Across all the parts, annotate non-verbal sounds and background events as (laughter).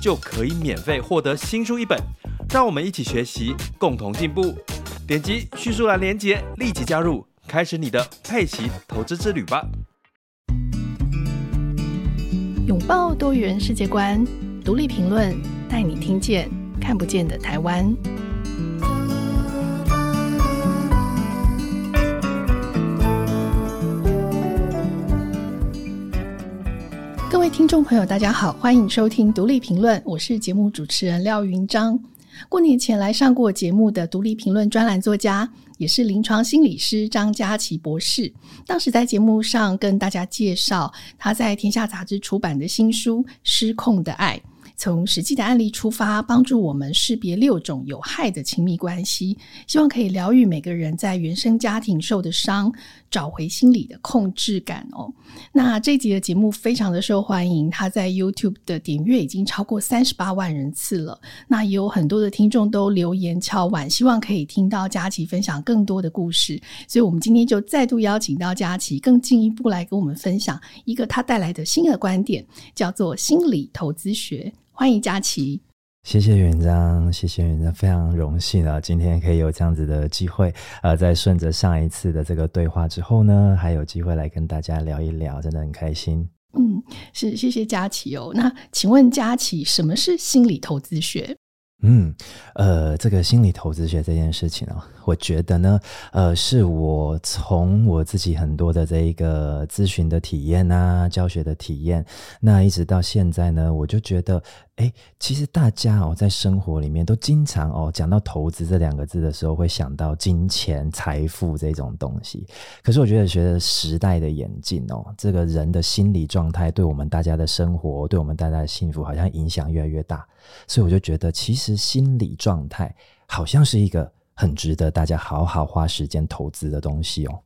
就可以免费获得新书一本。让我们一起学习，共同进步。点击叙述栏连接，立即加入。开始你的佩奇投资之旅吧！拥抱多元世界观，独立评论带你听见看不见的台湾。各位听众朋友，大家好，欢迎收听独立评论，我是节目主持人廖云章。过年前来上过节目的独立评论专栏作家，也是临床心理师张佳琪博士。当时在节目上跟大家介绍他在天下杂志出版的新书《失控的爱》。从实际的案例出发，帮助我们识别六种有害的亲密关系，希望可以疗愈每个人在原生家庭受的伤，找回心理的控制感哦。那这集的节目非常的受欢迎，它在 YouTube 的点阅已经超过三十八万人次了。那也有很多的听众都留言敲碗，希望可以听到佳琪分享更多的故事。所以，我们今天就再度邀请到佳琪，更进一步来跟我们分享一个他带来的新的观点，叫做心理投资学。欢迎佳琪，谢谢元章，谢谢元章，非常荣幸啊，今天可以有这样子的机会，呃，在顺着上一次的这个对话之后呢，还有机会来跟大家聊一聊，真的很开心。嗯，是，谢谢佳琪哦。那请问佳琪，什么是心理投资学？嗯，呃，这个心理投资学这件事情啊，我觉得呢，呃，是我从我自己很多的这一个咨询的体验啊，教学的体验，那一直到现在呢，我就觉得。哎，其实大家哦，在生活里面都经常哦，讲到投资这两个字的时候，会想到金钱、财富这种东西。可是我觉得，随着时代的演进哦，这个人的心理状态，对我们大家的生活，对我们大家的幸福，好像影响越来越大。所以我就觉得，其实心理状态好像是一个很值得大家好好花时间投资的东西哦。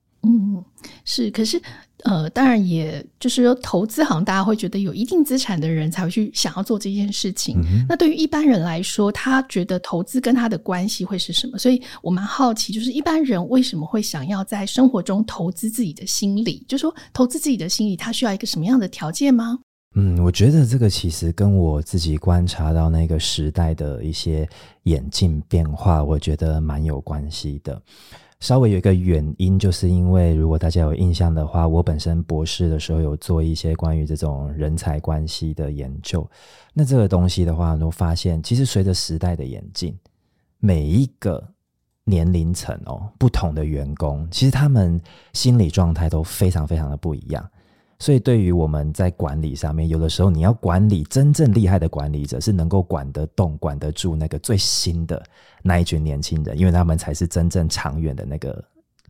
嗯，是，可是，呃，当然，也就是说，投资好像大家会觉得有一定资产的人才会去想要做这件事情。嗯、那对于一般人来说，他觉得投资跟他的关系会是什么？所以我蛮好奇，就是一般人为什么会想要在生活中投资自己的心理？就是说，投资自己的心理，他需要一个什么样的条件吗？嗯，我觉得这个其实跟我自己观察到那个时代的一些演进变化，我觉得蛮有关系的。稍微有一个原因，就是因为如果大家有印象的话，我本身博士的时候有做一些关于这种人才关系的研究。那这个东西的话，都发现其实随着时代的演进，每一个年龄层哦，不同的员工，其实他们心理状态都非常非常的不一样。所以，对于我们在管理上面，有的时候你要管理真正厉害的管理者，是能够管得动、管得住那个最新的那一群年轻人，因为他们才是真正长远的那个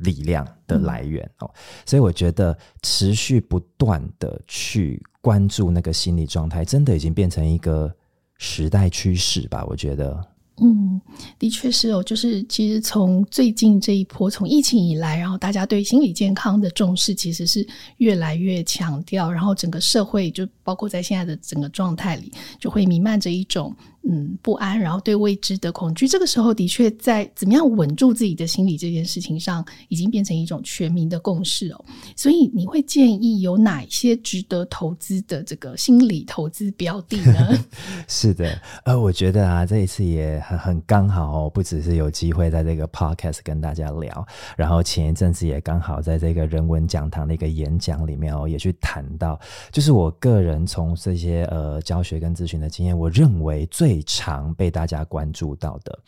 力量的来源哦。所以，我觉得持续不断的去关注那个心理状态，真的已经变成一个时代趋势吧？我觉得。嗯，的确是哦，就是其实从最近这一波，从疫情以来，然后大家对心理健康的重视其实是越来越强调，然后整个社会就包括在现在的整个状态里，就会弥漫着一种。嗯，不安，然后对未知的恐惧，这个时候的确在怎么样稳住自己的心理这件事情上，已经变成一种全民的共识哦。所以你会建议有哪些值得投资的这个心理投资标的呢？(laughs) 是的，呃，我觉得啊，这一次也很很刚好哦，不只是有机会在这个 podcast 跟大家聊，然后前一阵子也刚好在这个人文讲堂的一个演讲里面哦，也去谈到，就是我个人从这些呃教学跟咨询的经验，我认为最最常被大家关注到的，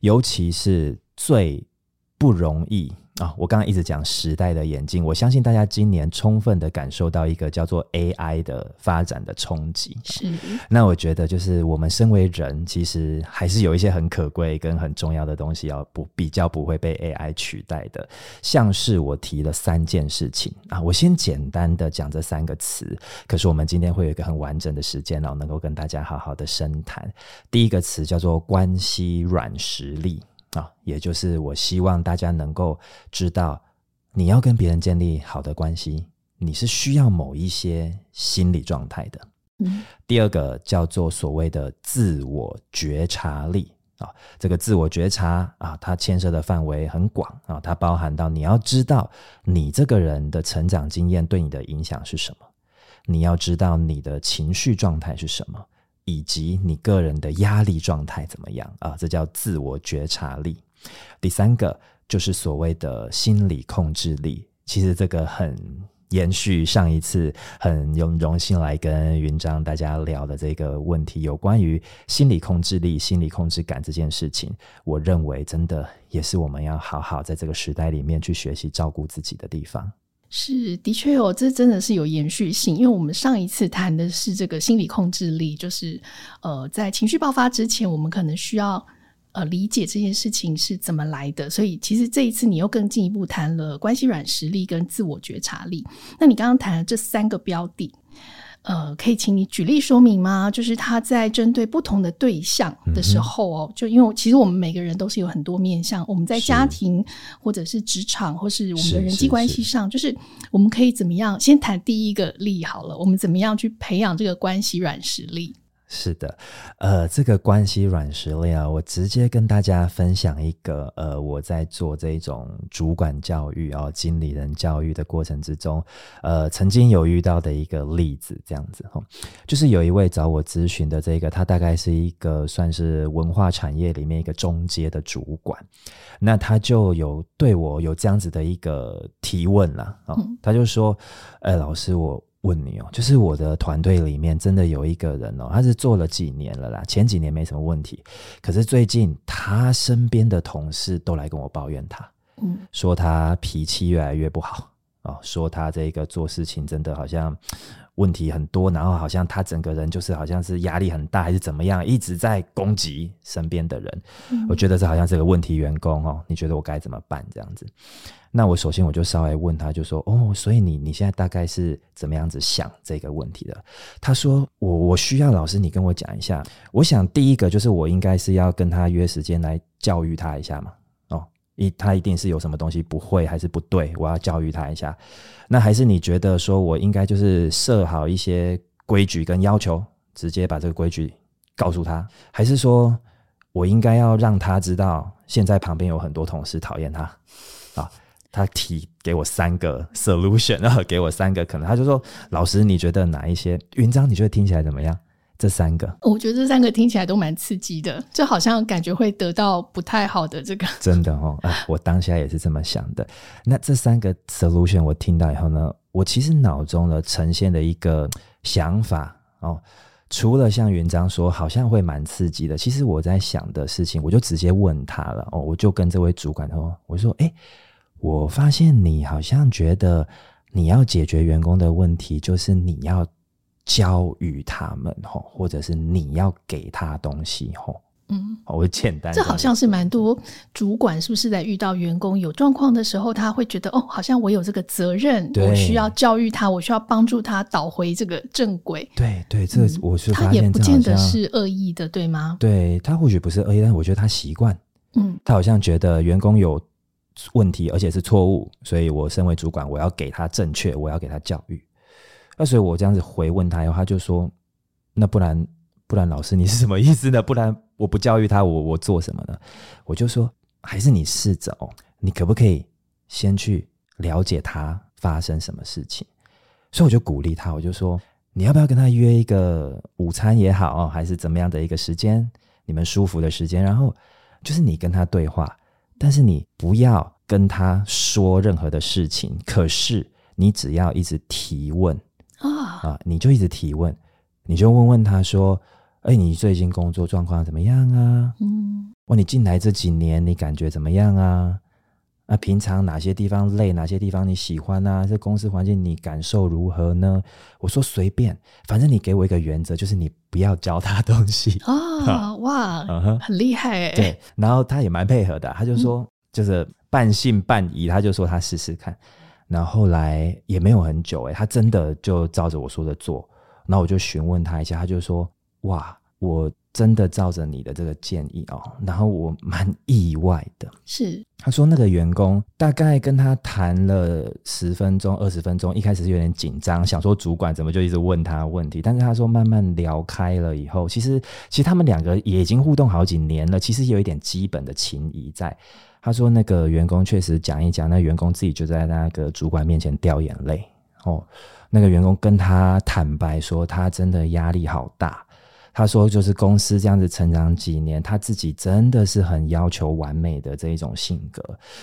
尤其是最不容易。啊、哦，我刚刚一直讲时代的演进，我相信大家今年充分的感受到一个叫做 AI 的发展的冲击。是，那我觉得就是我们身为人，其实还是有一些很可贵跟很重要的东西，要不比较不会被 AI 取代的。像是我提了三件事情啊，我先简单的讲这三个词，可是我们今天会有一个很完整的时间哦，能够跟大家好好的深谈。第一个词叫做关系软实力。啊，也就是我希望大家能够知道，你要跟别人建立好的关系，你是需要某一些心理状态的。嗯，第二个叫做所谓的自我觉察力啊，这个自我觉察啊，它牵涉的范围很广啊，它包含到你要知道你这个人的成长经验对你的影响是什么，你要知道你的情绪状态是什么。以及你个人的压力状态怎么样啊？这叫自我觉察力。第三个就是所谓的心理控制力。其实这个很延续上一次，很荣荣幸来跟云章大家聊的这个问题，有关于心理控制力、心理控制感这件事情。我认为真的也是我们要好好在这个时代里面去学习照顾自己的地方。是，的确哦，这真的是有延续性，因为我们上一次谈的是这个心理控制力，就是呃，在情绪爆发之前，我们可能需要呃理解这件事情是怎么来的，所以其实这一次你又更进一步谈了关系软实力跟自我觉察力。那你刚刚谈的这三个标的。呃，可以请你举例说明吗？就是他在针对不同的对象的时候哦，嗯、就因为其实我们每个人都是有很多面向，我们在家庭或者是职场或是我们的人际关系上，就是我们可以怎么样？先谈第一个例好了，我们怎么样去培养这个关系软实力？是的，呃，这个关系软实力啊，我直接跟大家分享一个，呃，我在做这种主管教育啊、哦、经理人教育的过程之中，呃，曾经有遇到的一个例子，这样子哈、哦，就是有一位找我咨询的这个，他大概是一个算是文化产业里面一个中阶的主管，那他就有对我有这样子的一个提问啦，啊、哦，嗯、他就说，哎，老师我。问你哦，就是我的团队里面真的有一个人哦，他是做了几年了啦，前几年没什么问题，可是最近他身边的同事都来跟我抱怨他，嗯，说他脾气越来越不好哦，说他这个做事情真的好像问题很多，然后好像他整个人就是好像是压力很大还是怎么样，一直在攻击身边的人，嗯，我觉得这好像是个问题员工哦，你觉得我该怎么办这样子？那我首先我就稍微问他，就说哦，所以你你现在大概是怎么样子想这个问题的？他说我我需要老师你跟我讲一下。我想第一个就是我应该是要跟他约时间来教育他一下嘛。一他一定是有什么东西不会还是不对，我要教育他一下。那还是你觉得说我应该就是设好一些规矩跟要求，直接把这个规矩告诉他，还是说我应该要让他知道现在旁边有很多同事讨厌他啊？他提给我三个 solution，(laughs) 然后给我三个可能，他就说：“老师，你觉得哪一些？云章，你觉得听起来怎么样？这三个？”我觉得这三个听起来都蛮刺激的，就好像感觉会得到不太好的这个。(laughs) 真的哦，啊，我当下也是这么想的。那这三个 solution 我听到以后呢，我其实脑中呢呈现的一个想法哦，除了像云章说好像会蛮刺激的，其实我在想的事情，我就直接问他了哦，我就跟这位主管说：“我说，哎。”我发现你好像觉得你要解决员工的问题，就是你要教育他们吼，或者是你要给他东西吼。嗯，我简单。这好像是蛮多主管是不是在遇到员工有状况的时候，他会觉得哦，好像我有这个责任，我需要教育他，我需要帮助他导回这个正轨。对对，这我是他也不见得是恶意的，对吗？对，他或许不是恶意，但我觉得他习惯。嗯，他好像觉得员工有。问题，而且是错误，所以我身为主管，我要给他正确，我要给他教育。那所以我这样子回问他以后，他就说：“那不然，不然老师你是什么意思呢？不然我不教育他，我我做什么呢？”我就说：“还是你试着哦，你可不可以先去了解他发生什么事情？”所以我就鼓励他，我就说：“你要不要跟他约一个午餐也好，还是怎么样的一个时间，你们舒服的时间，然后就是你跟他对话。”但是你不要跟他说任何的事情，可是你只要一直提问啊啊，你就一直提问，你就问问他说：“哎，你最近工作状况怎么样啊？嗯，哇，你进来这几年你感觉怎么样啊？那平常哪些地方累，哪些地方你喜欢啊？这公司环境你感受如何呢？我说随便，反正你给我一个原则，就是你不要教他东西。哦，(laughs) 哇，很厉害哎。对，然后他也蛮配合的，他就说，嗯、就是半信半疑，他就说他试试看。然后后来也没有很久，哎，他真的就照着我说的做。然后我就询问他一下，他就说，哇，我。真的照着你的这个建议哦，然后我蛮意外的，是他说那个员工大概跟他谈了十分钟、二十分钟，一开始是有点紧张，想说主管怎么就一直问他问题，但是他说慢慢聊开了以后，其实其实他们两个也已经互动好几年了，其实有一点基本的情谊在。他说那个员工确实讲一讲，那员工自己就在那个主管面前掉眼泪哦，那个员工跟他坦白说，他真的压力好大。他说：“就是公司这样子成长几年，他自己真的是很要求完美的这一种性格，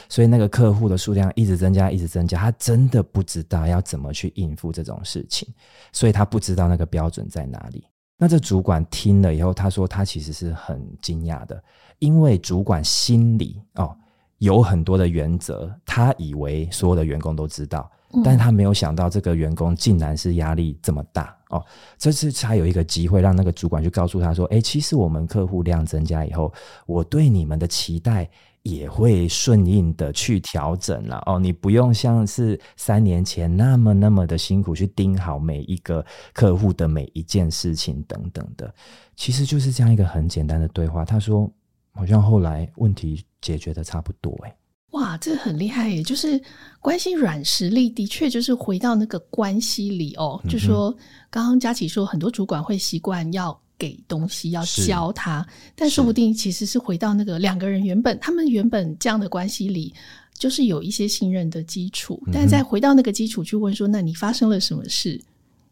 所以那个客户的数量一直增加，一直增加，他真的不知道要怎么去应付这种事情，所以他不知道那个标准在哪里。那这主管听了以后，他说他其实是很惊讶的，因为主管心里哦有很多的原则，他以为所有的员工都知道。”但是他没有想到，这个员工竟然是压力这么大哦。这次他有一个机会，让那个主管去告诉他说：“诶，其实我们客户量增加以后，我对你们的期待也会顺应的去调整了哦。你不用像是三年前那么那么的辛苦去盯好每一个客户的每一件事情等等的。其实就是这样一个很简单的对话。”他说：“好像后来问题解决的差不多。”诶。哇，这很厉害耶！就是关系软实力，的确就是回到那个关系里哦。嗯、就说刚刚佳琪说，很多主管会习惯要给东西，要教他，但说不定其实是回到那个两个人原本他们原本这样的关系里，就是有一些信任的基础。但是再回到那个基础去问说，那你发生了什么事？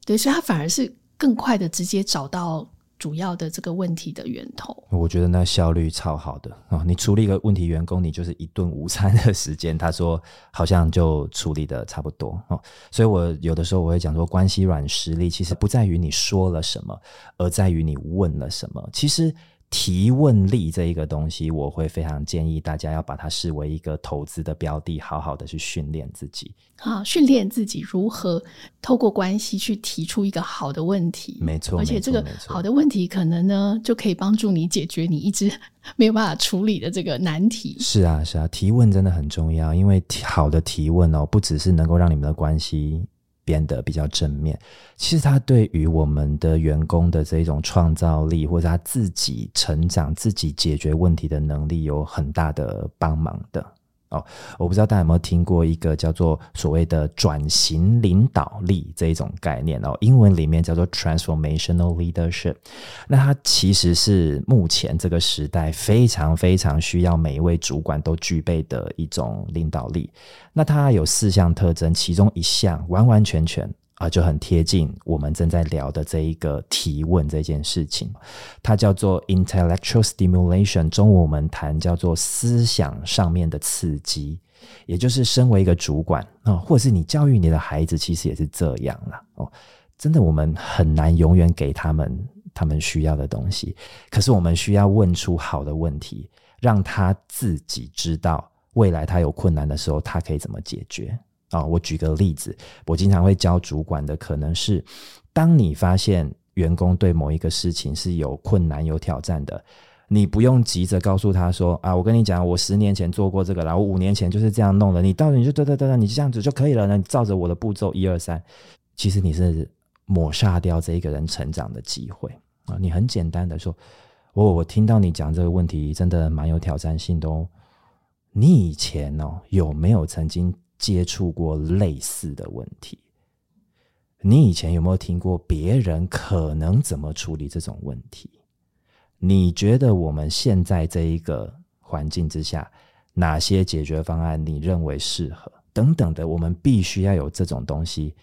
对，所以他反而是更快的直接找到。主要的这个问题的源头，我觉得那效率超好的哦。你处理一个问题，员工你就是一顿午餐的时间，他说好像就处理的差不多哦。所以我有的时候我会讲说，关系软实力其实不在于你说了什么，而在于你问了什么。其实。提问力这一个东西，我会非常建议大家要把它视为一个投资的标的，好好的去训练自己。好，训练自己如何透过关系去提出一个好的问题。没错，而且这个好的问题可能呢，就可以帮助你解决你一直没有办法处理的这个难题。是啊，是啊，提问真的很重要，因为好的提问哦，不只是能够让你们的关系。变得比较正面，其实他对于我们的员工的这种创造力，或者他自己成长、自己解决问题的能力，有很大的帮忙的。哦，我不知道大家有没有听过一个叫做所谓的转型领导力这一种概念哦，英文里面叫做 transformational leadership。那它其实是目前这个时代非常非常需要每一位主管都具备的一种领导力。那它有四项特征，其中一项完完全全。啊，就很贴近我们正在聊的这一个提问这件事情，它叫做 intellectual stimulation，中文我们谈叫做思想上面的刺激，也就是身为一个主管啊、或者是你教育你的孩子，其实也是这样了哦。真的，我们很难永远给他们他们需要的东西，可是我们需要问出好的问题，让他自己知道未来他有困难的时候，他可以怎么解决。啊、我举个例子，我经常会教主管的，可能是当你发现员工对某一个事情是有困难、有挑战的，你不用急着告诉他说：“啊，我跟你讲，我十年前做过这个了，我五年前就是这样弄的。”你到底你就对对对对，你这样子就可以了那？你照着我的步骤一二三，其实你是抹杀掉这一个人成长的机会啊！你很简单的说：“我我听到你讲这个问题，真的蛮有挑战性的哦。你以前哦有没有曾经？”接触过类似的问题，你以前有没有听过别人可能怎么处理这种问题？你觉得我们现在这一个环境之下，哪些解决方案你认为适合？等等的，我们必须要有这种东西，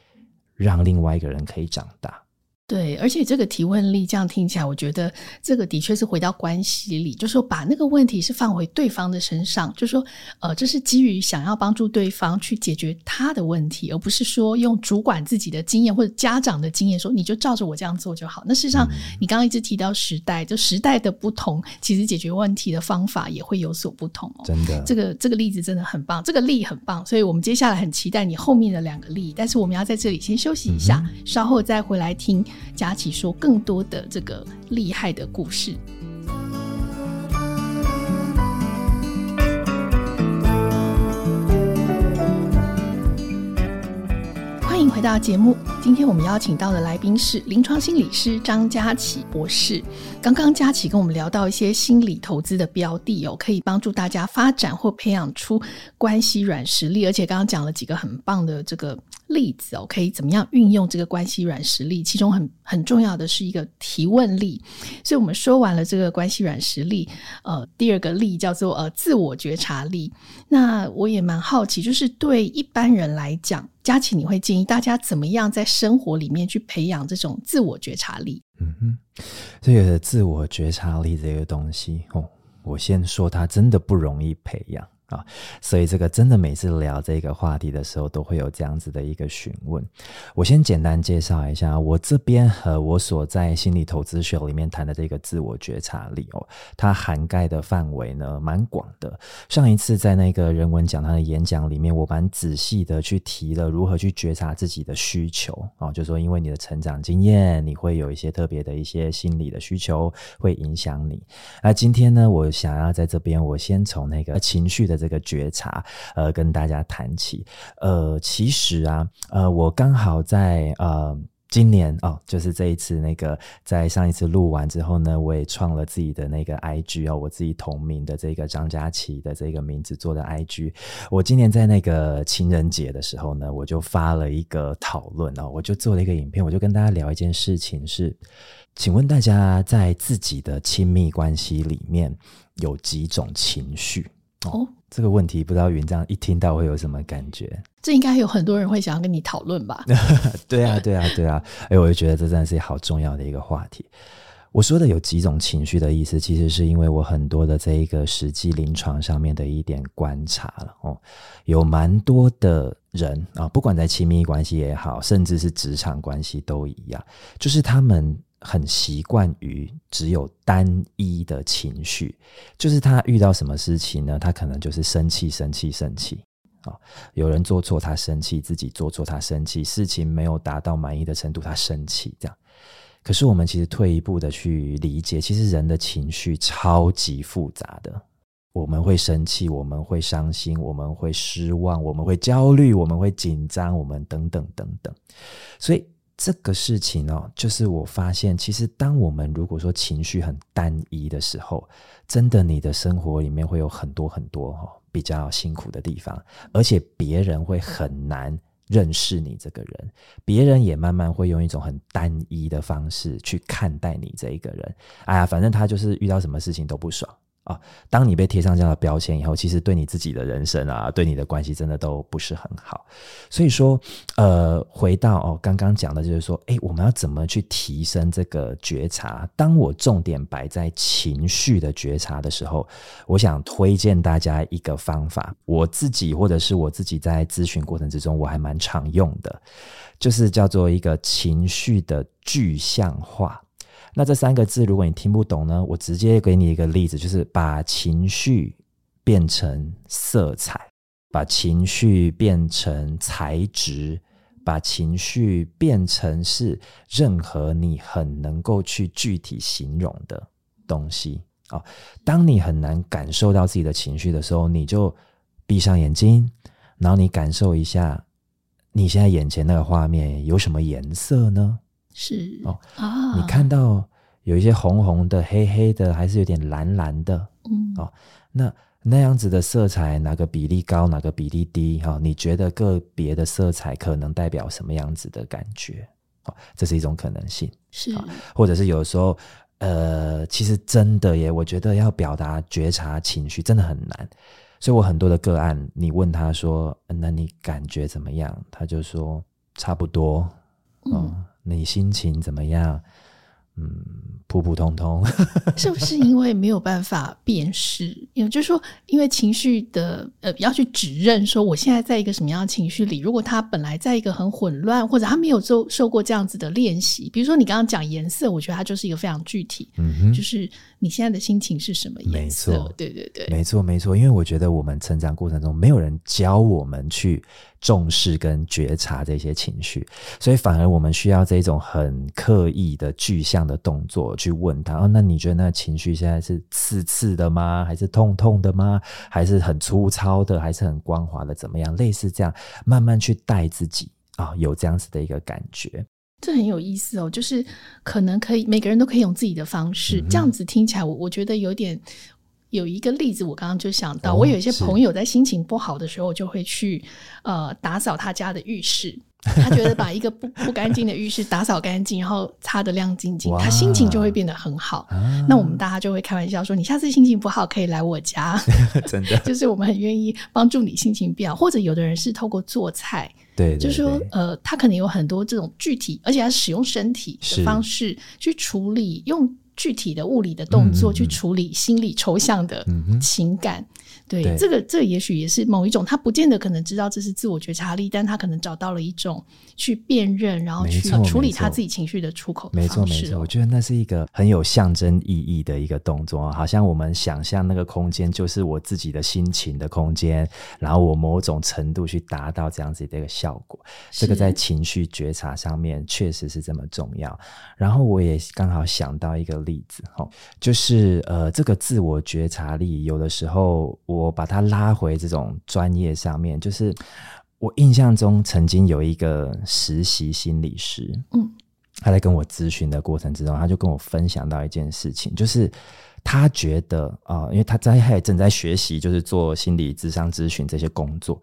让另外一个人可以长大。对，而且这个提问力这样听起来，我觉得这个的确是回到关系里，就是说把那个问题是放回对方的身上，就是说，呃，这是基于想要帮助对方去解决他的问题，而不是说用主管自己的经验或者家长的经验说你就照着我这样做就好。那事实上，嗯、你刚刚一直提到时代，就时代的不同，其实解决问题的方法也会有所不同哦。真的，这个这个例子真的很棒，这个例很棒，所以我们接下来很期待你后面的两个例，但是我们要在这里先休息一下，嗯、稍后再回来听。佳琪说更多的这个厉害的故事。欢迎回到节目。今天我们邀请到的来宾是临床心理师张佳琪博士。刚刚佳琪跟我们聊到一些心理投资的标的哦，可以帮助大家发展或培养出关系软实力，而且刚刚讲了几个很棒的这个。例子哦，可以怎么样运用这个关系软实力？其中很很重要的是一个提问力。所以我们说完了这个关系软实力，呃，第二个力叫做呃自我觉察力。那我也蛮好奇，就是对一般人来讲，佳琪你会建议大家怎么样在生活里面去培养这种自我觉察力？嗯哼，这个自我觉察力这个东西哦，我先说它真的不容易培养。啊，所以这个真的每次聊这个话题的时候，都会有这样子的一个询问。我先简单介绍一下，我这边和我所在心理投资学里面谈的这个自我觉察力哦，它涵盖的范围呢蛮广的。上一次在那个人文讲堂的演讲里面，我蛮仔细的去提了如何去觉察自己的需求啊，就说因为你的成长经验，你会有一些特别的一些心理的需求会影响你。那今天呢，我想要在这边，我先从那个情绪的。这个觉察，呃，跟大家谈起，呃，其实啊，呃，我刚好在呃今年哦，就是这一次那个在上一次录完之后呢，我也创了自己的那个 IG 哦，我自己同名的这个张佳琪的这个名字做的 IG。我今年在那个情人节的时候呢，我就发了一个讨论哦，我就做了一个影片，我就跟大家聊一件事情是，请问大家在自己的亲密关系里面有几种情绪？哦。这个问题不知道云章一听到会有什么感觉？这应该有很多人会想要跟你讨论吧？(laughs) 对啊，对啊，对啊！哎，我就觉得这真的是好重要的一个话题。我说的有几种情绪的意思，其实是因为我很多的这一个实际临床上面的一点观察了哦，有蛮多的人啊，不管在亲密关系也好，甚至是职场关系都一样，就是他们。很习惯于只有单一的情绪，就是他遇到什么事情呢？他可能就是生气、生气、生气啊！有人做错，他生气；自己做错，他生气；事情没有达到满意的程度，他生气。这样，可是我们其实退一步的去理解，其实人的情绪超级复杂的。我们会生气，我们会伤心，我们会失望，我们会焦虑，我们会紧张，我们等等等等。所以。这个事情哦，就是我发现，其实当我们如果说情绪很单一的时候，真的你的生活里面会有很多很多哈比较辛苦的地方，而且别人会很难认识你这个人，别人也慢慢会用一种很单一的方式去看待你这一个人。哎呀，反正他就是遇到什么事情都不爽。啊，当你被贴上这样的标签以后，其实对你自己的人生啊，对你的关系真的都不是很好。所以说，呃，回到哦，刚刚讲的就是说，诶，我们要怎么去提升这个觉察？当我重点摆在情绪的觉察的时候，我想推荐大家一个方法，我自己或者是我自己在咨询过程之中，我还蛮常用的，就是叫做一个情绪的具象化。那这三个字，如果你听不懂呢，我直接给你一个例子，就是把情绪变成色彩，把情绪变成材质，把情绪变成是任何你很能够去具体形容的东西啊。当你很难感受到自己的情绪的时候，你就闭上眼睛，然后你感受一下你现在眼前那个画面有什么颜色呢？是哦啊，你看到有一些红红的、黑黑的，还是有点蓝蓝的，嗯哦，那那样子的色彩哪个比例高，哪个比例低？哈、哦，你觉得个别的色彩可能代表什么样子的感觉？哦，这是一种可能性，是、哦，或者是有时候，呃，其实真的耶，我觉得要表达觉察情绪真的很难，所以我很多的个案，你问他说，那你感觉怎么样？他就说差不多，嗯。哦你心情怎么样？嗯，普普通通，(laughs) 是不是因为没有办法辨识？也就是说，因为情绪的呃，要去指认说我现在在一个什么样的情绪里。如果他本来在一个很混乱，或者他没有受受过这样子的练习，比如说你刚刚讲颜色，我觉得它就是一个非常具体，嗯哼，就是你现在的心情是什么颜色？没错，对对对，没错没错。因为我觉得我们成长过程中没有人教我们去。重视跟觉察这些情绪，所以反而我们需要这种很刻意的具象的动作去问他：哦，那你觉得那个情绪现在是刺刺的吗？还是痛痛的吗？还是很粗糙的？还是很光滑的？怎么样？类似这样，慢慢去带自己啊、哦，有这样子的一个感觉，这很有意思哦。就是可能可以每个人都可以用自己的方式，嗯、这样子听起来我，我我觉得有点。有一个例子，我刚刚就想到，哦、我有一些朋友在心情不好的时候，就会去呃打扫他家的浴室。他觉得把一个不不干净的浴室打扫干净，然后擦得亮晶晶，他心情就会变得很好。啊、那我们大家就会开玩笑说：“你下次心情不好可以来我家。(laughs) ”真的，(laughs) 就是我们很愿意帮助你心情变好。或者有的人是透过做菜，对，就是说呃，他可能有很多这种具体，而且他使用身体的方式去处理用。具体的物理的动作去处理心理抽象的情感，嗯、对，这个这个、也许也是某一种，他不见得可能知道这是自我觉察力，但他可能找到了一种去辨认，然后去处理他自己情绪的出口的没错没错，我觉得那是一个很有象征意义的一个动作，好像我们想象那个空间就是我自己的心情的空间，然后我某种程度去达到这样子的一个效果，这个在情绪觉察上面确实是这么重要。然后我也刚好想到一个例。例子哈，就是呃，这个自我觉察力，有的时候我把它拉回这种专业上面，就是我印象中曾经有一个实习心理师，嗯，他在跟我咨询的过程之中，他就跟我分享到一件事情，就是他觉得啊、呃，因为他在还正在学习，就是做心理智商咨询这些工作，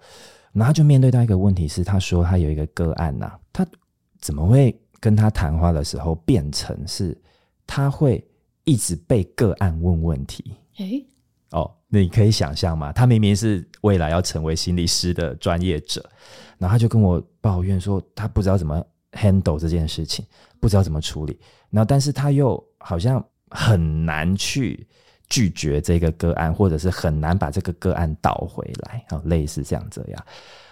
然后就面对到一个问题是，他说他有一个个案呐、啊，他怎么会跟他谈话的时候变成是？他会一直被个案问问题，诶、欸，哦，那你可以想象吗？他明明是未来要成为心理师的专业者，然后他就跟我抱怨说，他不知道怎么 handle 这件事情，不知道怎么处理，然后但是他又好像很难去拒绝这个个案，或者是很难把这个个案倒回来，啊，类似这样子呀。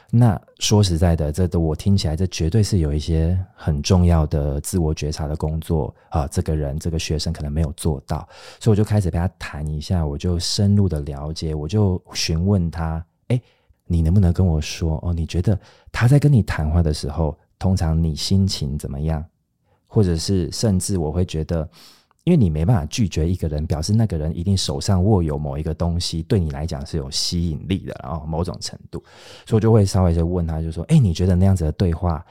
那说实在的，这都我听起来，这绝对是有一些很重要的自我觉察的工作啊。这个人，这个学生可能没有做到，所以我就开始跟他谈一下，我就深入的了解，我就询问他：哎，你能不能跟我说哦？你觉得他在跟你谈话的时候，通常你心情怎么样？或者是甚至我会觉得。因为你没办法拒绝一个人，表示那个人一定手上握有某一个东西，对你来讲是有吸引力的，然后某种程度，所以我就会稍微就问他，就说：“哎，你觉得那样子的对话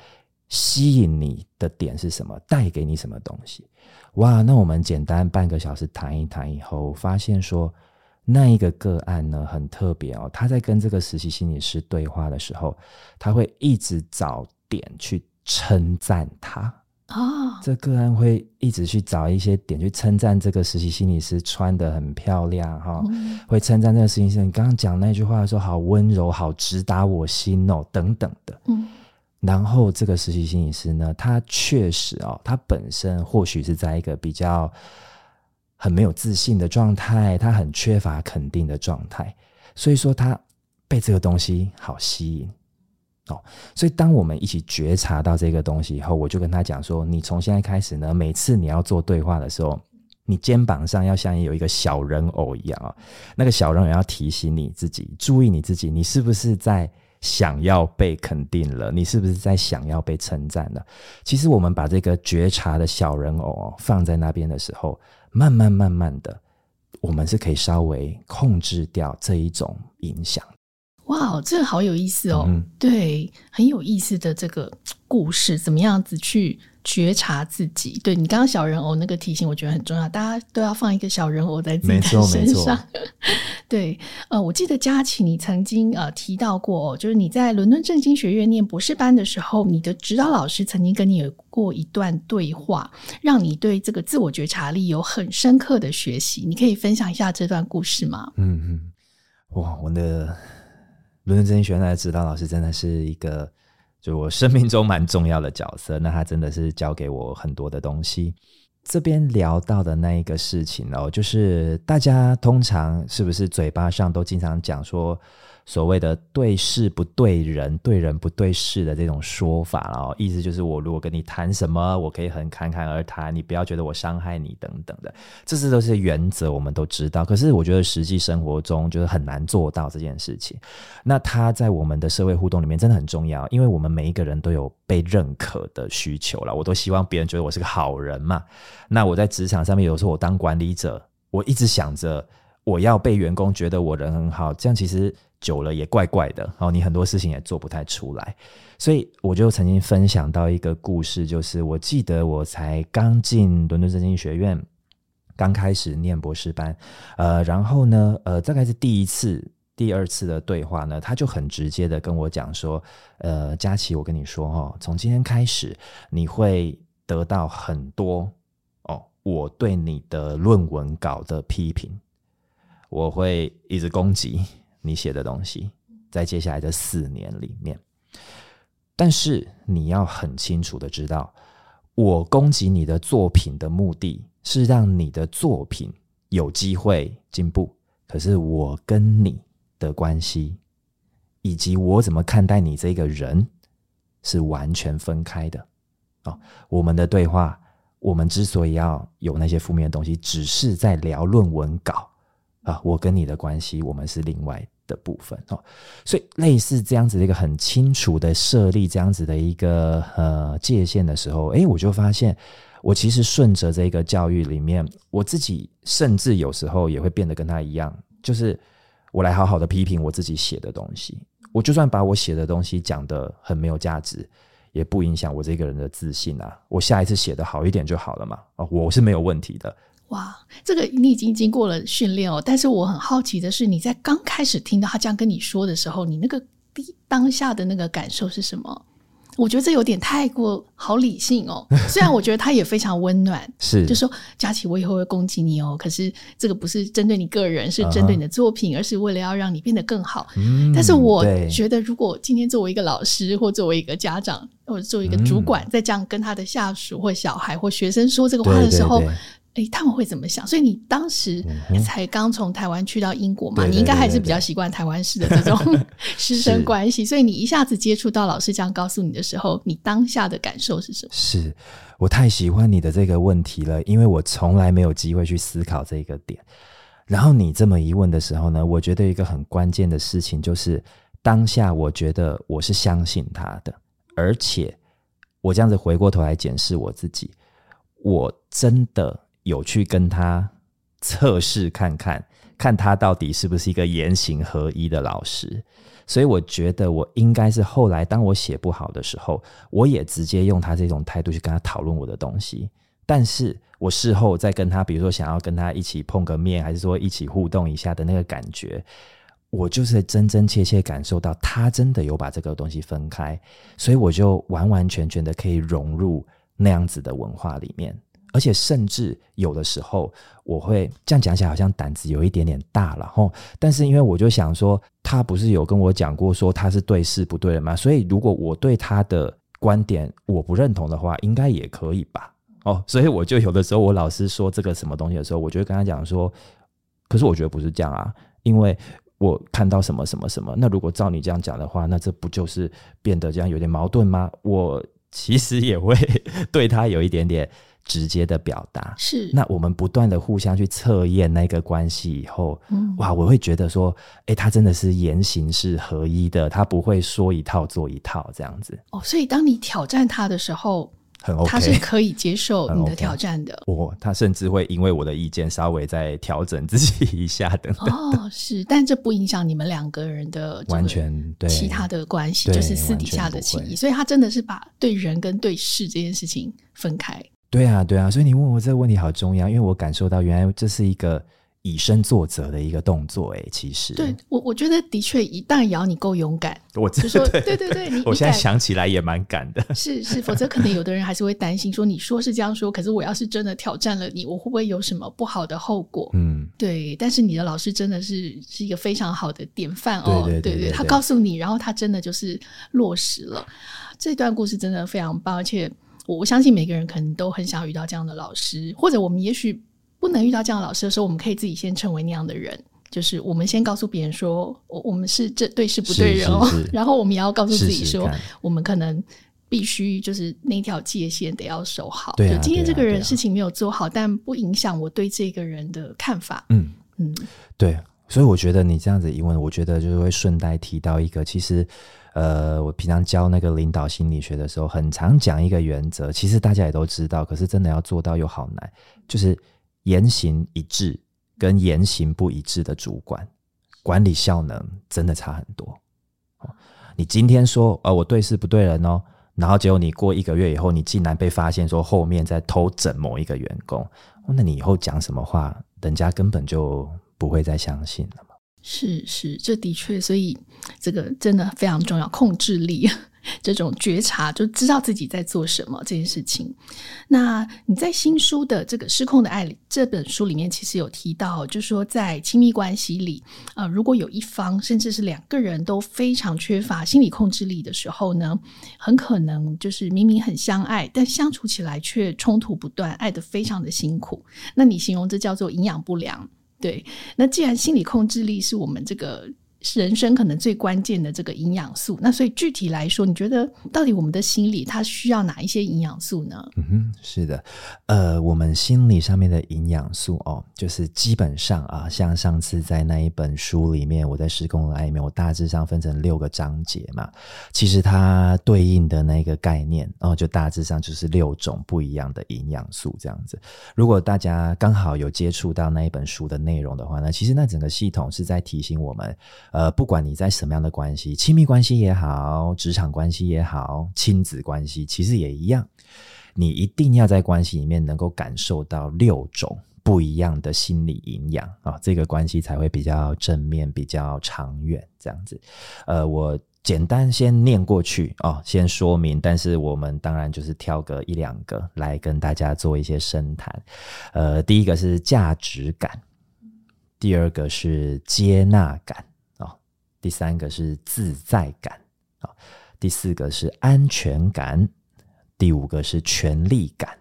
吸引你的点是什么？带给你什么东西？”哇，那我们简单半个小时谈一谈以后，发现说那一个个案呢很特别哦，他在跟这个实习心理师对话的时候，他会一直找点去称赞他。啊，oh. 这个案会一直去找一些点去称赞这个实习心理师穿的很漂亮哈，嗯、会称赞这个实习心理师。你刚刚讲那句话的时候，好温柔，好直达我心哦，等等的。嗯，然后这个实习心理师呢，他确实哦，他本身或许是在一个比较很没有自信的状态，他很缺乏肯定的状态，所以说他被这个东西好吸引。哦，所以当我们一起觉察到这个东西以后，我就跟他讲说：你从现在开始呢，每次你要做对话的时候，你肩膀上要像有一个小人偶一样啊，那个小人偶要提醒你自己，注意你自己，你是不是在想要被肯定了？你是不是在想要被称赞了？其实我们把这个觉察的小人偶放在那边的时候，慢慢慢慢的，我们是可以稍微控制掉这一种影响。哇，这个好有意思哦！嗯、对，很有意思的这个故事，怎么样子去觉察自己？对，你刚刚小人偶那个提醒，我觉得很重要，大家都要放一个小人偶在自己的身上。(laughs) 对，呃，我记得佳琪，你曾经呃提到过、哦，就是你在伦敦政经学院念博士班的时候，你的指导老师曾经跟你有过一段对话，让你对这个自我觉察力有很深刻的学习。你可以分享一下这段故事吗？嗯嗯，哇，我的。伦敦真学院的指导老师真的是一个，就我生命中蛮重要的角色。那他真的是教给我很多的东西。这边聊到的那一个事情哦，就是大家通常是不是嘴巴上都经常讲说，所谓的对事不对人，对人不对事的这种说法，哦意思就是我如果跟你谈什么，我可以很侃侃而谈，你不要觉得我伤害你等等的，这些都是原则，我们都知道。可是我觉得实际生活中就是很难做到这件事情。那它在我们的社会互动里面真的很重要，因为我们每一个人都有被认可的需求了。我都希望别人觉得我是个好人嘛。那我在职场上面，有时候我当管理者，我一直想着我要被员工觉得我人很好，这样其实。久了也怪怪的哦，你很多事情也做不太出来，所以我就曾经分享到一个故事，就是我记得我才刚进伦敦政经学院，刚开始念博士班，呃，然后呢，呃，大概是第一次、第二次的对话呢，他就很直接的跟我讲说，呃，佳琪，我跟你说哈，从今天开始你会得到很多哦，我对你的论文稿的批评，我会一直攻击。你写的东西，在接下来的四年里面，但是你要很清楚的知道，我攻击你的作品的目的是让你的作品有机会进步。可是我跟你的关系，以及我怎么看待你这个人，是完全分开的。哦，我们的对话，我们之所以要有那些负面的东西，只是在聊论文稿啊。我跟你的关系，我们是另外的部分哦，所以类似这样子的一个很清楚的设立这样子的一个呃界限的时候，诶，我就发现我其实顺着这个教育里面，我自己甚至有时候也会变得跟他一样，就是我来好好的批评我自己写的东西，我就算把我写的东西讲得很没有价值，也不影响我这个人的自信啊，我下一次写得好一点就好了嘛，哦，我是没有问题的。哇，这个你已经经过了训练哦。但是我很好奇的是，你在刚开始听到他这样跟你说的时候，你那个第当下的那个感受是什么？我觉得这有点太过好理性哦。虽然我觉得他也非常温暖，(laughs) 是就说佳琪，我以后会攻击你哦。可是这个不是针对你个人，是针对你的作品，uh. 而是为了要让你变得更好。嗯，但是我觉得，如果今天作为一个老师，或作为一个家长，或者作为一个主管，嗯，在这样跟他的下属或小孩或学生说这个话的时候。对对对诶，他们会怎么想？所以你当时才刚从台湾去到英国嘛，嗯、你应该还是比较习惯台湾式的这种 (laughs) 师生关系。所以你一下子接触到老师这样告诉你的时候，你当下的感受是什么？是我太喜欢你的这个问题了，因为我从来没有机会去思考这个点。然后你这么一问的时候呢，我觉得一个很关键的事情就是，当下我觉得我是相信他的，而且我这样子回过头来检视我自己，我真的。有去跟他测试看看，看他到底是不是一个言行合一的老师。所以我觉得我应该是后来当我写不好的时候，我也直接用他这种态度去跟他讨论我的东西。但是我事后再跟他，比如说想要跟他一起碰个面，还是说一起互动一下的那个感觉，我就是真真切切感受到他真的有把这个东西分开，所以我就完完全全的可以融入那样子的文化里面。而且甚至有的时候，我会这样讲起来，好像胆子有一点点大了吼。但是因为我就想说，他不是有跟我讲过说他是对事不对人吗？所以如果我对他的观点我不认同的话，应该也可以吧？哦，所以我就有的时候，我老师说这个什么东西的时候，我就会跟他讲说，可是我觉得不是这样啊，因为我看到什么什么什么。那如果照你这样讲的话，那这不就是变得这样有点矛盾吗？我其实也会 (laughs) 对他有一点点。直接的表达是，那我们不断的互相去测验那个关系以后，嗯，哇，我会觉得说，哎、欸，他真的是言行是合一的，他不会说一套做一套这样子。哦，所以当你挑战他的时候，很 OK，他是可以接受你的挑战的。我、OK 哦、他甚至会因为我的意见稍微再调整自己一下等等。哦，是，但这不影响你们两个人的完全对其他的关系，就是私底下的情谊。所以他真的是把对人跟对事这件事情分开。对啊，对啊，所以你问我这个问题好重要，因为我感受到原来这是一个以身作则的一个动作，哎，其实对我我觉得的确，一旦也要你够勇敢，我就说对对对，(laughs) 你我现在想起来也蛮敢的，(laughs) 是是，否则可能有的人还是会担心说，你说是这样说，可是我要是真的挑战了你，我会不会有什么不好的后果？嗯，对。但是你的老师真的是是一个非常好的典范哦，对对，他告诉你，然后他真的就是落实了。这段故事真的非常棒，而且我我相信每个人可能都很想遇到这样的老师，或者我们也许。不能遇到这样的老师的时候，我们可以自己先成为那样的人，就是我们先告诉别人说，我我们是这对事不对人哦，(laughs) 然后我们也要告诉自己说，我们可能必须就是那条界限得要守好。对、今天这个人事情没有做好，啊啊、但不影响我对这个人的看法。嗯嗯，对，所以我觉得你这样子一问，我觉得就是会顺带提到一个，其实呃，我平常教那个领导心理学的时候，很常讲一个原则，其实大家也都知道，可是真的要做到又好难，就是。言行一致跟言行不一致的主管，管理效能真的差很多。你今天说，呃，我对事不对人哦，然后结果你过一个月以后，你竟然被发现说后面在偷整某一个员工，那你以后讲什么话，人家根本就不会再相信了。是是，这的确，所以这个真的非常重要，控制力。这种觉察，就知道自己在做什么这件事情。那你在新书的这个《失控的爱》这本书里面，其实有提到，就是说在亲密关系里，呃，如果有一方甚至是两个人都非常缺乏心理控制力的时候呢，很可能就是明明很相爱，但相处起来却冲突不断，爱得非常的辛苦。那你形容这叫做营养不良，对？那既然心理控制力是我们这个。人生可能最关键的这个营养素。那所以具体来说，你觉得到底我们的心理它需要哪一些营养素呢？嗯哼，是的，呃，我们心理上面的营养素哦，就是基本上啊，像上次在那一本书里面，我在施工的爱里面，我大致上分成六个章节嘛。其实它对应的那个概念哦，就大致上就是六种不一样的营养素这样子。如果大家刚好有接触到那一本书的内容的话呢，其实那整个系统是在提醒我们。呃，不管你在什么样的关系，亲密关系也好，职场关系也好，亲子关系其实也一样，你一定要在关系里面能够感受到六种不一样的心理营养啊，这个关系才会比较正面、比较长远。这样子，呃，我简单先念过去哦，先说明，但是我们当然就是挑个一两个来跟大家做一些深谈。呃，第一个是价值感，第二个是接纳感。第三个是自在感啊，第四个是安全感，第五个是权力感，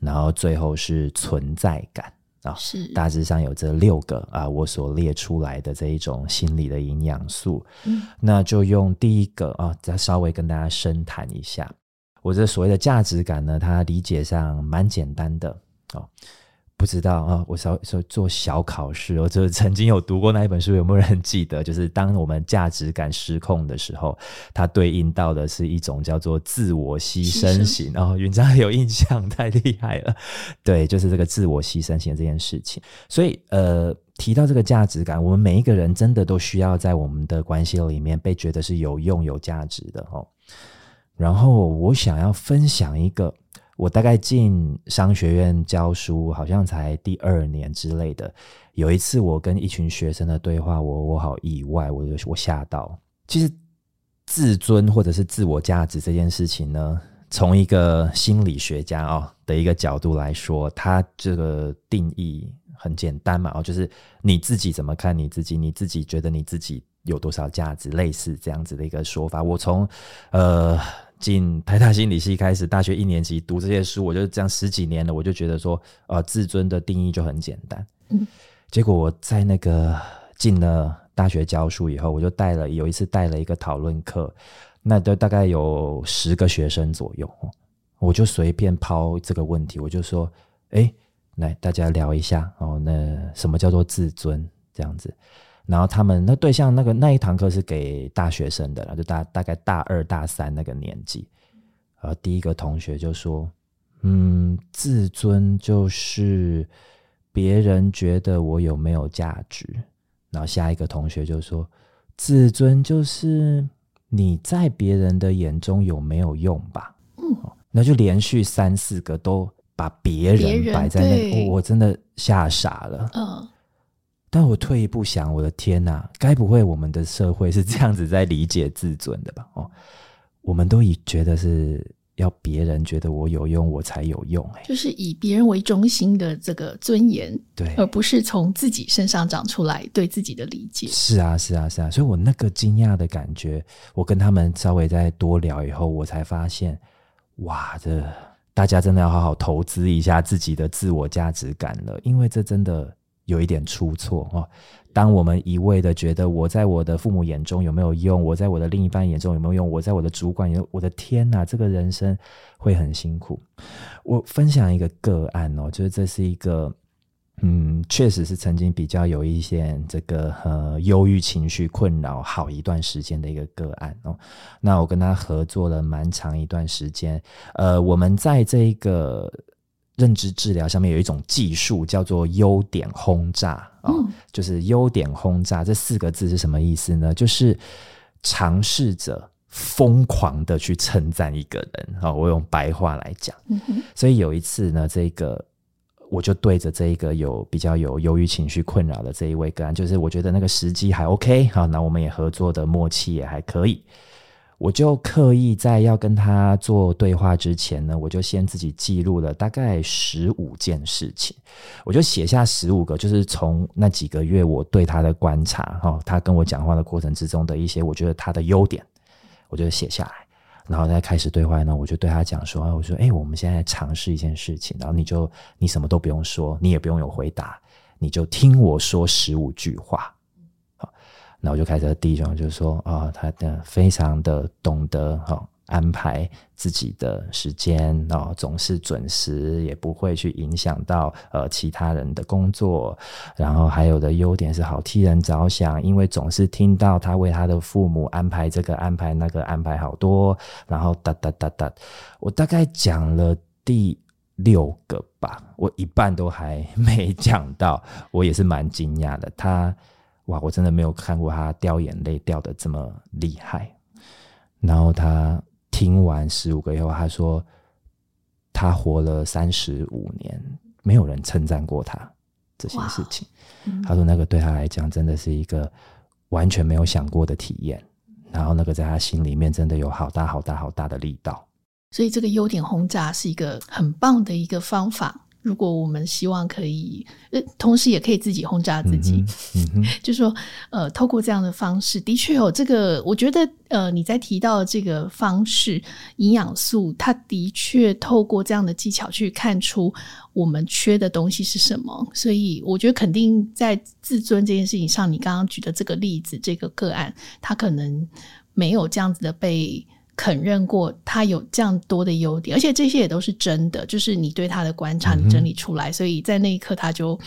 然后最后是存在感啊。是大致上有这六个啊，我所列出来的这一种心理的营养素。嗯，那就用第一个啊，再稍微跟大家深谈一下。我这所谓的价值感呢，它理解上蛮简单的哦。不知道啊，我小说做小考试，我就曾经有读过那一本书，有没有人记得？就是当我们价值感失控的时候，它对应到的是一种叫做自我牺牲型。然后云章有印象，太厉害了。(laughs) 对，就是这个自我牺牲型这件事情。所以呃，提到这个价值感，我们每一个人真的都需要在我们的关系里面被觉得是有用、有价值的哦。然后我想要分享一个。我大概进商学院教书，好像才第二年之类的。有一次，我跟一群学生的对话，我我好意外，我就我吓到。其实，自尊或者是自我价值这件事情呢，从一个心理学家哦的一个角度来说，他这个定义很简单嘛，哦，就是你自己怎么看你自己，你自己觉得你自己有多少价值，类似这样子的一个说法。我从呃。进台大心理系开始，大学一年级读这些书，我就这样十几年了，我就觉得说，呃，自尊的定义就很简单。嗯，结果我在那个进了大学教书以后，我就带了有一次带了一个讨论课，那都大概有十个学生左右，我就随便抛这个问题，我就说，哎，来大家聊一下哦，那什么叫做自尊？这样子。然后他们那对象那个那一堂课是给大学生的了，就大大概大二大三那个年纪。呃，第一个同学就说：“嗯，自尊就是别人觉得我有没有价值。”然后下一个同学就说：“自尊就是你在别人的眼中有没有用吧？”嗯，那就连续三四个都把别人摆在那，哦，我真的吓傻了。嗯。但我退一步想，我的天哪，该不会我们的社会是这样子在理解自尊的吧？哦，我们都以觉得是要别人觉得我有用，我才有用，欸，就是以别人为中心的这个尊严，对，而不是从自己身上长出来对自己的理解。是啊，是啊，是啊，所以我那个惊讶的感觉，我跟他们稍微再多聊以后，我才发现，哇，这大家真的要好好投资一下自己的自我价值感了，因为这真的。有一点出错哦。当我们一味的觉得我在我的父母眼中有没有用，我在我的另一半眼中有没有用，我在我的主管有，我的天哪，这个人生会很辛苦。我分享一个个案哦，就是这是一个，嗯，确实是曾经比较有一些这个呃忧郁情绪困扰好一段时间的一个个案哦。那我跟他合作了蛮长一段时间，呃，我们在这个。认知治疗上面有一种技术叫做优点轰炸啊，哦，就是优点轰炸这四个字是什么意思呢？就是尝试着疯狂的去称赞一个人啊。我用白话来讲，所以有一次呢，这个我就对着这一个有比较有忧郁情绪困扰的这一位个案，就是我觉得那个时机还 OK 好，那我们也合作的默契也还可以。我就刻意在要跟他做对话之前呢，我就先自己记录了大概十五件事情，我就写下十五个，就是从那几个月我对他的观察，哈，他跟我讲话的过程之中的一些我觉得他的优点，我就写下来，然后再开始对话呢，我就对他讲说，我说，哎，我们现在尝试一件事情，然后你就你什么都不用说，你也不用有回答，你就听我说十五句话。那我就开始第一种，就是说啊、他的非常的懂得哈、哦、安排自己的时间哦，总是准时，也不会去影响到呃其他人的工作。然后还有的优点是好替人着想，因为总是听到他为他的父母安排这个安排那个安排好多。然后哒哒哒哒，我大概讲了第六个吧，我一半都还没 (laughs) 讲到，我也是蛮惊讶的。他。哇！我真的没有看过他掉眼泪掉的这么厉害。然后他听完十五个以后，他说他活了三十五年，没有人称赞过他这些事情。嗯。他说那个对他来讲真的是一个完全没有想过的体验。然后那个在他心里面真的有好大好大好大的力道。所以这个优点轰炸是一个很棒的一个方法。如果我们希望可以，呃，同时也可以自己轰炸自己，嗯嗯、(laughs) 就说，呃，透过这样的方式，的确有这个，我觉得，呃，你在提到的这个方式，营养素，它的确透过这样的技巧去看出我们缺的东西是什么，所以我觉得肯定在自尊这件事情上，你刚刚举的这个例子，这个个案，他可能没有这样子的被。肯认过他有这样多的优点，而且这些也都是真的，就是你对他的观察，你整理出来，嗯、所以在那一刻他就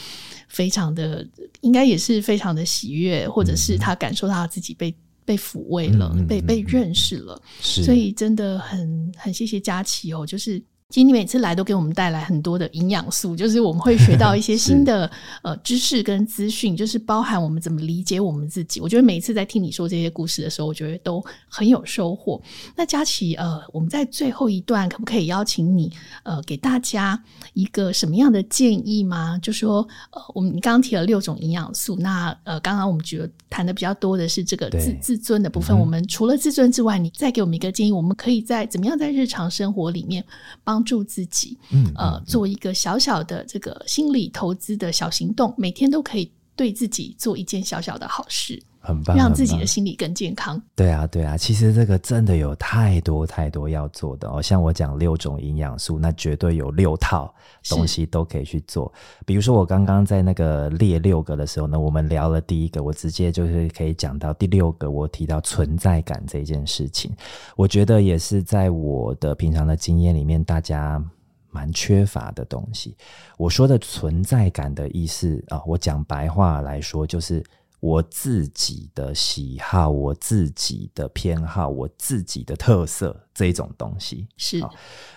非常的，应该也是非常的喜悦，或者是他感受到他自己被被抚慰了，嗯、被被认识了，是，所以真的很很谢谢佳琪哦，就是。其实你每次来都给我们带来很多的营养素，(laughs) 就是我们会学到一些新的呃知识跟资讯，就是包含我们怎么理解我们自己。我觉得每一次在听你说这些故事的时候，我觉得都很有收获。那佳琪，呃，我们在最后一段可不可以邀请你呃给大家一个什么样的建议吗？就说呃，我们你刚刚提了六种营养素，那呃，刚刚我们觉得谈的比较多的是这个自自尊的部分。嗯、我们除了自尊之外，你再给我们一个建议，我们可以在怎么样在日常生活里面帮。助自己，嗯，呃，做一个小小的这个心理投资的小行动，每天都可以对自己做一件小小的好事，很棒，让自己的心理更健康。对啊，对啊，其实这个真的有太多太多要做的哦。像我讲六种营养素，那绝对有六套东西都可以去做。比如说我刚刚在那个列六个的时候呢，我们聊了第一个，我直接就是可以讲到第六个，我提到存在感这件事情，我觉得也是在我的平常的经验里面，大家蛮缺乏的东西。我说的存在感的意思啊，我讲白话来说就是。我自己的喜好，我自己的偏好，我自己的特色这种东西是，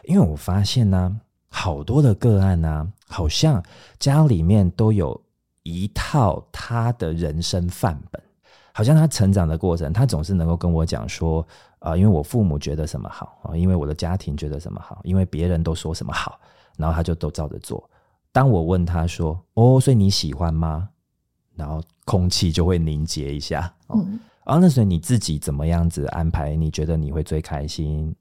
因为我发现呢，好多的个案呢，好像家里面都有一套他的人生范本，好像他成长的过程，他总是能够跟我讲说，啊，因为我父母觉得什么好啊，因为我的家庭觉得什么好，因为别人都说什么好，然后他就都照着做。当我问他说，哦，所以你喜欢吗？然后空气就会凝结一下。哦、嗯，然后那所以你自己怎么样子安排？你觉得你会最开心？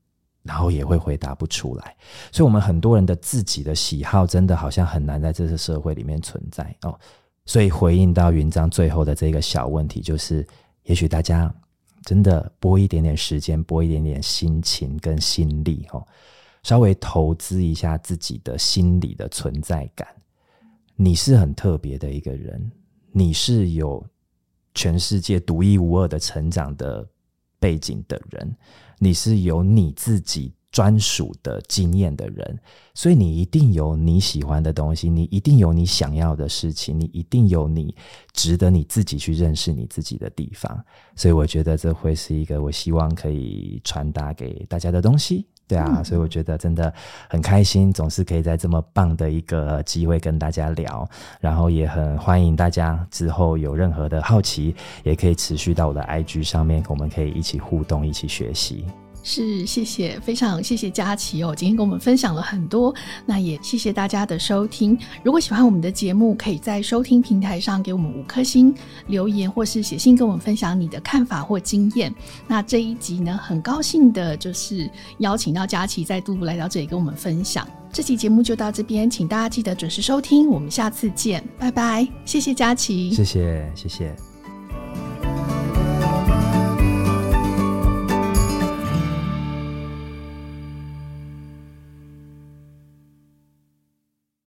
然后也会回答不出来。所以，我们很多人的自己的喜好，真的好像很难在这个社会里面存在哦。所以，回应到云章最后的这个小问题，就是，也许大家真的拨一点点时间，拨一点点心情跟心力哦。稍微投资一下自己的心理的存在感，你是很特别的一个人，你是有全世界独一无二的成长的背景的人，你是有你自己专属的经验的人，所以你一定有你喜欢的东西，你一定有你想要的事情，你一定有你值得你自己去认识你自己的地方。所以我觉得这会是一个我希望可以传达给大家的东西。对啊，所以我觉得真的很开心，总是可以在这么棒的一个机会跟大家聊，然后也很欢迎大家之后有任何的好奇，也可以持续到我的 IG 上面，我们可以一起互动，一起学习。是，谢谢，非常谢谢佳琪哦，今天跟我们分享了很多，那也谢谢大家的收听。如果喜欢我们的节目，可以在收听平台上给我们五颗星留言，或是写信跟我们分享你的看法或经验。那这一集呢，很高兴的就是邀请到佳琪再度来到这里跟我们分享。这期节目就到这边，请大家记得准时收听，我们下次见，拜拜，谢谢佳琪，谢谢，谢谢。